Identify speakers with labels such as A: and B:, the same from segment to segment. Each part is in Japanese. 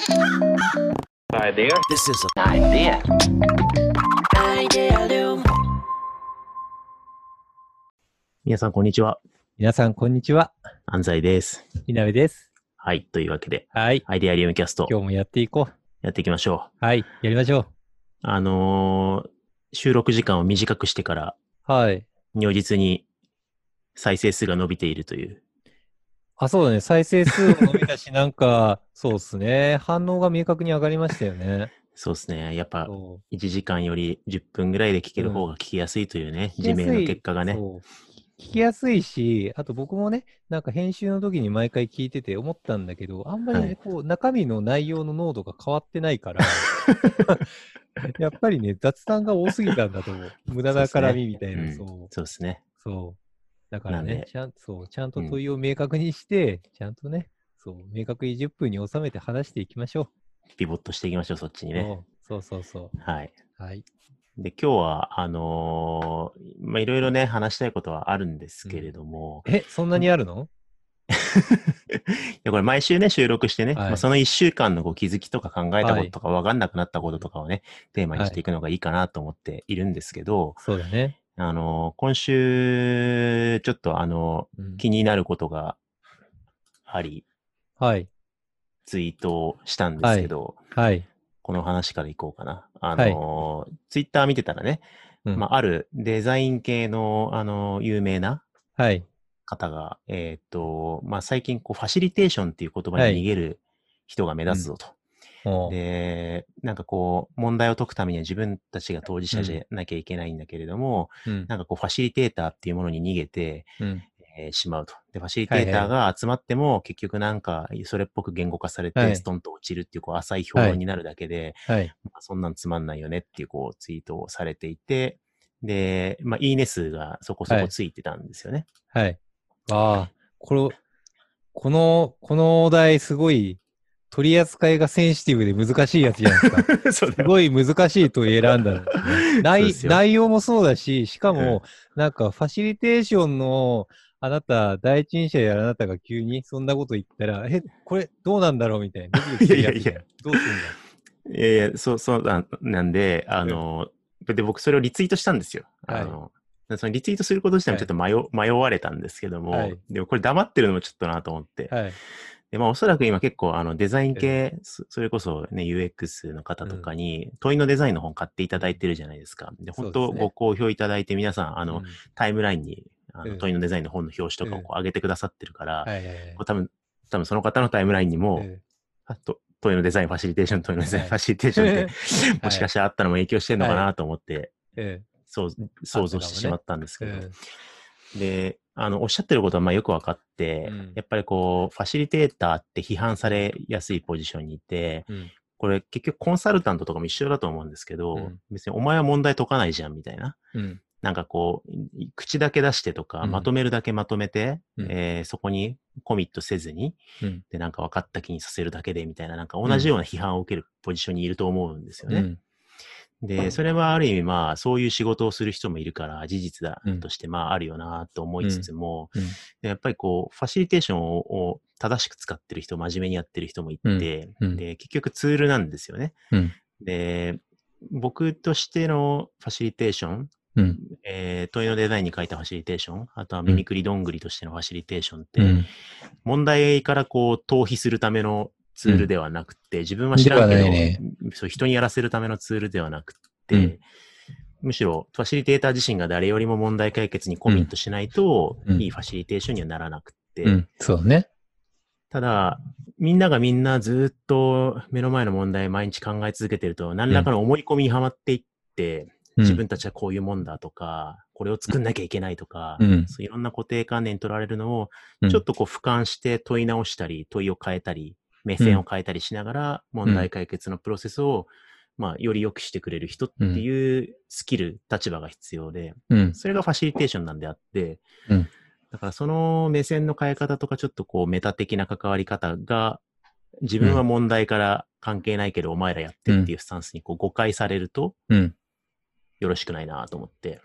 A: Idea.
B: This is an idea.
C: Idealum.
D: 皆さん、こんにちは。
E: 皆さん、こんにちは。
D: 安西です。
E: いなべです。
D: はい。というわけで、
E: はい。
D: アイデアリウムキャスト、
E: 今日もやっていこう。
D: やっていきましょう。
E: はい。やりましょ
D: あのー収録時間を短くしてから、
E: う。はい。
D: 如実に再生数が伸びているという。
E: あ、そうだね。再生数も伸びたし、なんか、そうっすね。反応が明確に上がりましたよね。
D: そうですね。やっぱ、
E: そう
D: 1時間より10分ぐらいで聞ける方が聞きやすいというね、自明の結果がね。
E: 聞きやすいし、あと僕もね、なんか編集の時に毎回聞いてて思ったんだけど、あんまりね、
D: はい
E: こう、中身の内容の濃度が変わってないから、やっぱりね、雑談が多すぎたんだと思う。無駄な絡みみたいな、
D: うん
E: そう。
D: そうですね。
E: そう。だからねちゃんそうちゃんと問いを明確にして、ちゃんとね、そう、明確に10分に収めて話していきましょ
D: ピボットしていきましょう、そっち
E: う。
D: にね。
E: そうそうそう
D: はい。
E: はい。
D: で、今日は、あのーまあ、いろいろね、話したいことはあるんですけれども、
E: え、そんなにあるの？
D: いや、これ毎週ね、収録してね、
E: はい
D: まあ、その一週間のこう気づきとか考えたこととか分かんなくなったこととかをね、テーマにしていくのがいいかなと思っているんですけど、
E: そうだね。
D: あのー今週、ちょっとあの
E: うん
D: 気になることがあり、
E: はい。
D: ツイートをしたんですけど、
E: はい。
D: この話からいこうかな。あのーツイッター見てたらね、
E: うん
D: まあ、あるデザイン系の、あのー有名な
E: はい。
D: 方が、えーっと、まあ、最近こう、ファシリテーションっていう言葉に逃げる人が目立つぞと。
E: おう
D: で、なんかこう、問題を解くためには自分たちが当事者じゃなきゃいけないんだけれども、
E: うん。
D: なんかこう、ファシリテーターっていうものに逃げて、
E: うん。
D: えーしまうと。で、ファシリテーターが集まっても、結局なんか、それっぽく言語化されて、
E: はい
D: ストンと落ちるっていう、こう、浅い評論になるだけで、
E: はい。
D: まあそんなんつまんないよねっていう、こう、ツイートをされていて、で、まあ、いいね数がそこそこついてたんですよね。
E: はい。ああ、これ、この、このお題すごい、取り扱いがセンシティブで難しいやつじゃないですか。すごい難しいと選んだね。内内容もそうだし、しか
D: うん。
E: も、なんかファシリテーションの、あなた、第一人者やあなたが急にそんなこと言ったら、え、これどうなんだろうみたいな。ドキドキするや
D: いやいやい
E: どうするんだ
D: いやいや、そう、そうなんなんで、あの、で、僕それをリツイートしたんですよ。
E: はい。
D: あの、そのリツイートすること自体もちょっと迷,、迷われたんですけども、
E: はい。
D: でもこれ黙ってるのもちょっとなと思って。
E: はい。
D: で、まあおそらく今結構あのデザイン系、そそれこそね、UX の方とかに問いのデザインの本買っていただいてるじゃないですか。で、本当ご好評いただいて皆さん、あの、
E: うん。
D: タイムラインにあの
E: うん。
D: 問いのデザインの本の表紙とかをこう上げてくださってるから、多分、多分その方のタイムラインにも、
E: え
D: あと問いのデザイン、ファシリテーション、問いのデザイン、
E: はい
D: ファシリテーションって、もしかしたらあったのも影響してるのかなと思って、想像してしまったんです
E: え
D: けど、
E: え
D: で、あの、おっしゃってることはまあよく分かって、
E: うん。
D: やっぱりこう、ファシリテーターって批判されやすいポジションにいて、
E: えうん。
D: これ結局コンサルタントとかも一緒だと思うんですけど、
E: うん。
D: 別にお前は問題解かないじゃんみたいな。
E: うん。
D: なんかこう、い口だけ出してとか、
E: うん。
D: まとめるだけまとめて、
E: うん。
D: えーそこにコミットせずに、
E: うん。
D: で、なんか分かった気にさせるだけでみたいな、なんか同じような批判を受けるポジションにいると思うんですよね。
E: うん。
D: で、それはある意味まあ、そういう仕事をする人もいるから、事実だ
E: うん。
D: としてまあ、あるよなと思いつつも、
E: うん。
D: でやっぱりこう、ファシリテーションをを正しく使ってる人、真面目にやってる人もいて、
E: うん。うん。
D: で、結局ツールなんですよね。
E: うん。
D: で、僕としてのファシリテーション、
E: うん。
D: えー問いのデザインに書いたファシリテーション、あとはミミクリどんぐりとしてのファシリテーションって、
E: うん。
D: 問題からこう、逃避するためのツールではなくて、自分は知らんけど、
E: ね。
D: そう人にやらせるためのツールではなくて、
E: うん。
D: むしろファシリテーター自身が誰よりも問題解決にコミットしないと、
E: うん。
D: いいファシリテーションにはならなくて、
E: うん、そうね。
D: ただ、みんながみんなずっと目の前の問題毎日考え続けてると、何らかの思い込みにはまっていって、
E: うん。
D: 自分たちはこういうもんだとか、これを作んなきゃいけないとか、
E: うん。
D: そういろんな固定観念に取られるのを、
E: うん。
D: ちょっとこう俯瞰して問い直したり、問いを変えたり、目線を変えたりしながら、問題解決のプロセスを、まあ、より良くしてくれる人っていうスキル、立場が必要で、
E: うん。
D: それがファシリテーションなんであって、
E: うん
D: だからその目線の変え方とか、ちょっとこうメタ的な関わり方が、自分は問題から関係ないけど、お前らやってっていうスタンスにこう誤解されると、
E: うん。
D: よろしくないなと思って。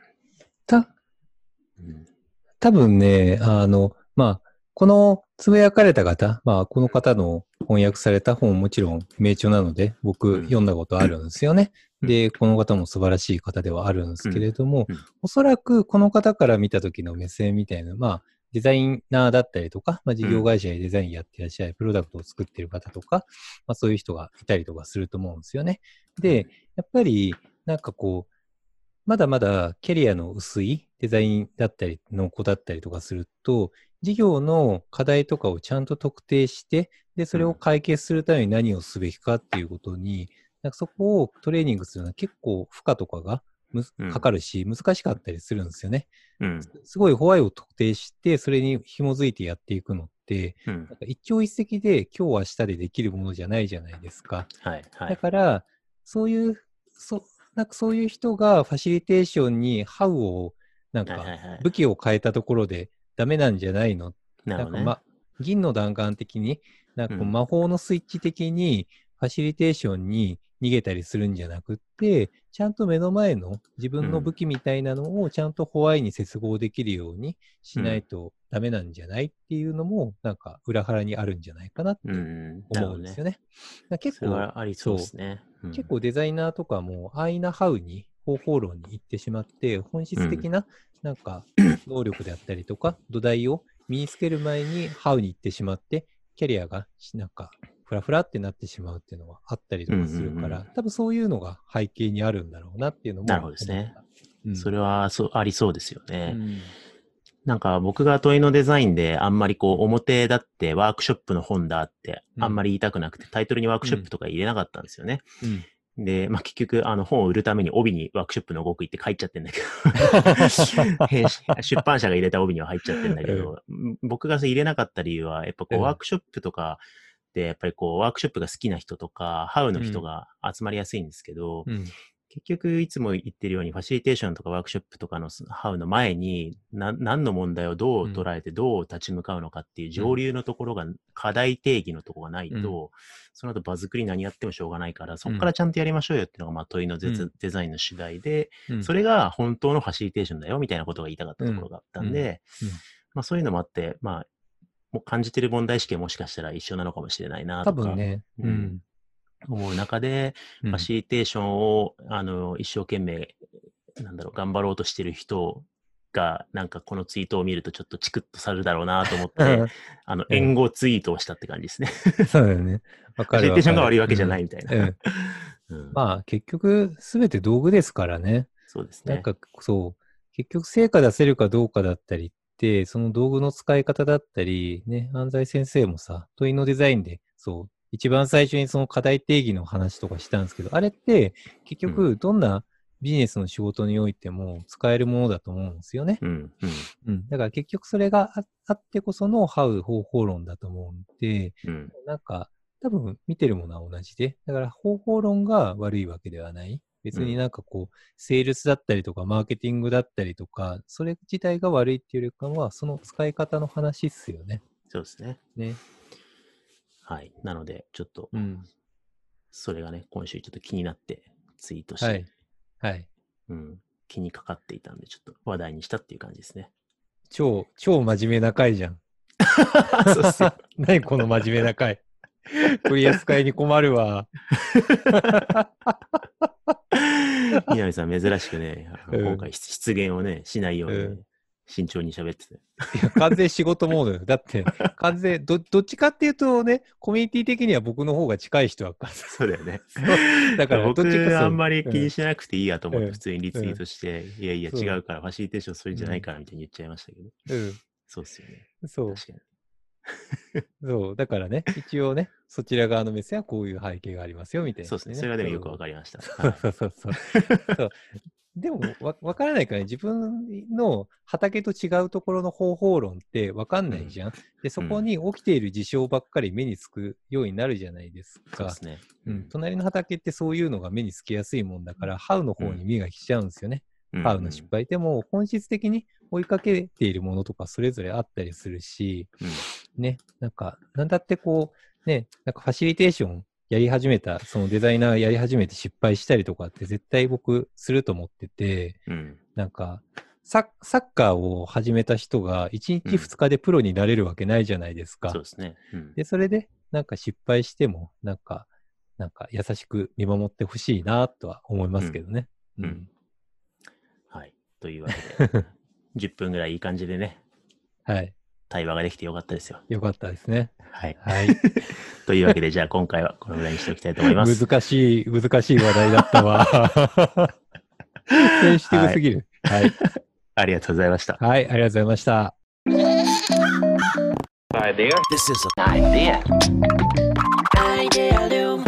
E: た、
D: うん
E: 多分ね、あの、まあ、このつぶやかれた方、まあ、この方の翻訳された本もちろん名著なので、僕
D: うん。
E: 読んだことあるんですよね。
D: うん。
E: で、この方も素晴らしい方ではあるんですけれども、おそらくこの方から見た時の目線みたいな、まあ、デザイナーだったりとか、まあ、事業会社でデザインやってらっしゃる、プロダクトを作ってる方とか、まあ、そういう人がいたりとかすると思うんですよね。で、やっぱり、なんかこう、まだまだキャリアの薄いデザインだったりの子だったりとかすると、事業の課題とかをちゃんと特定して、で、それを解決するために何をすべきかっていうことに、なんかそこをトレーニングするのは結構負荷とかがかかるし、難しかったりするんですよね。
D: うん。
E: すごいホワイを特定して、それに紐づいてやっていくのって、
D: うん。
E: なんか一朝一夕で今日明日でできるものじゃないじゃないですか。
D: はい。は
E: だ
D: い。
E: から、そういう、そなんかそういう人がファシリテーションにハウを、なんか武器を変えたところでダメなんじゃないの？
D: なるほどね。
E: なんか、ま、銀の弾丸的に、なんか魔法のスイッチ的にファシリテーションに逃げたりするんじゃなくって、ちゃんと目の前の自分の武器みたいなのをちゃんとホワイに接合できるようにしないとダメなんじゃないっていうのも、なんか裏腹にあるんじゃないかなって思うんですよ。ね。だから結構
D: ありそうですね。うん
E: 結構デザイナーとかも、安易なハウに、方法論に行ってしまって、本質的な、なんか、能力であったりとか、土台を身につける前にハウに行ってしまって、キャリアが、なんか、フラフラってなってしまうっていうのはあったりとかするから、
D: うんうんうん
E: 多分そういうのが背景にあるんだろうなっていうのも。
D: なるほどですね。
E: うん、
D: それはそうありそうですよね。
E: うん
D: なんか僕が問いのデザインであんまりこう表だってワークショップの本だって
E: うん
D: あんまり言いたくなくてタイトルにワークショップとか入れなかったんですよね。
E: うん
D: で、まあ結局あの本を売るために帯にワークショップの動くって書いちゃってんだけど。出版社が入れた帯には入っちゃってんだけど、僕が入れなかった理由はやっぱこ
E: う
D: うん。ワークショップとかでやっぱりこうワークショップが好きな人とかハウの人が集まりやすいんですけど、
E: うん
D: 結局、いつも言ってるように、ファシリテーションとかワークショップとかのハウの前に、な何の問題をどう捉えて、どう立ち向かうのかっていう上流のところが、課題定義のところがないと、その後場作り何やってもしょうがないから、そこからちゃんとやりましょうよっていうのが、まあ問いのデザ,、インの主題で、
E: うん。
D: それが本当のファシリテーションだよみたいなことが言いたかったところがあったんで、
E: うん。うん。
D: まあそういうのもあって、まあ、もう感じてる問題意識はもしかしたら一緒なのかもしれないなとか。
E: 多分ね、
D: う
E: うんん。
D: 思う中で、
E: うん
D: ファシリテーションを、あの、一生懸命、なんだろう、頑張ろうとしてる人が、なんかこのツイートを見るとちょっとチクッとされるだろうなと思って、あの、
E: うん
D: 援護ツイートをしたって感じですね。
E: そうだよね。かるわかる。
D: ァシリテーションが悪いわけじゃないみたいな。
E: うん うん
D: うん
E: まあ結局、すべて道具ですからね。
D: そうですね。
E: なんかそう、結局成果出せるかどうかだったりって、その道具の使い方だったり、ね、安西先生もさ、問いのデザインで、そう、一番最初にその課題定義の話とかしたんですけど、あれって結局どんなビジネスの仕事においても使えるものだと思うんですよね。
D: うん、うん。
E: うん。だから結局それがああってこそのハウ方法論だと思うんで、
D: うん。
E: なんか、多分見てるものは同じで、だから方法論が悪いわけではない。別になんかこう、セールスだったりとか、マーケティングだったりとか、それ自体が悪いっていうよりかは、その使い方の話っすよね。
D: そうですね。
E: ね。
D: はい。なので、ちょっと、
E: うん。
D: それがね、今週ちょっと気になってツイートして、
E: はい。はい。
D: うん、気にかかっていたんで、ちょっと話題にしたっていう感じですね。
E: 超、超真面目な回じゃん。
D: そうっすよ。
E: 何この真面目な回。取り扱いに困るわ。
D: 南さん、珍しくね、今回出現をね、しないようにね、
E: うん
D: 慎重に喋ってて。
E: いや、完全仕事モードよ。だって、完全、ど、どっちかっていうとね、コミュニティ的には僕の方が近い人は、
D: そうだよね。
E: だから、
D: 僕あんまり気にしなくていいやと思って
E: うん
D: 普通にリツイートして、いやいや違うからファシリテーションそれじゃないからみたいに言っちゃいましたけど、
E: うん。
D: そうっすよね。
E: そう。そう。だからね、一応ね、そちら側の目線はこういう背景がありますよ、みたいな、
D: そうですね。それはでもよくわか
E: り
D: りました。
E: そうそうそうそう。でもわ、わからないからね、自分の畑と違うところの方法論ってわかんないじゃん。で、そこに起きている事象ばっかり目につくようになるじゃないですか。
D: そうですね。
E: うん、隣の畑ってそういうのが目につきやすいもんだから、ハウの方に目が来ちゃうんですよね。
D: うん
E: ハウの失敗でも、本質的に追いかけているものとかそれぞれあったりするし、
D: うん
E: ね、なんか、なんだってこう、ね、なんかファシリテーションやり始めた、そのデザイナーやり始めて失敗したりとかって絶対僕すると思ってて、
D: うん。
E: なんか、ササッカーを始めた人が1日2日でプロになれるわけないじゃないですか。
D: そうですね。うん
E: で、それで、なんか失敗しても、なんか、なんか優しく見守ってほしいなとは思いますけどね。
D: うんうんはい。というわけで、10分ぐらいいい感じでね、
E: はい。
D: 対話ができてよかったですよ。
E: よかったですね。
D: はい。
E: はい。
D: というわけで、じゃあ今回はこのぐらいにしておきたいと思います。
E: 難しい、難しい話題だったわ。センシティブすぎる。はい。
D: ありがとうございました。
E: はい、ありがとうございました。
A: This is an idea.
B: Idea Loom.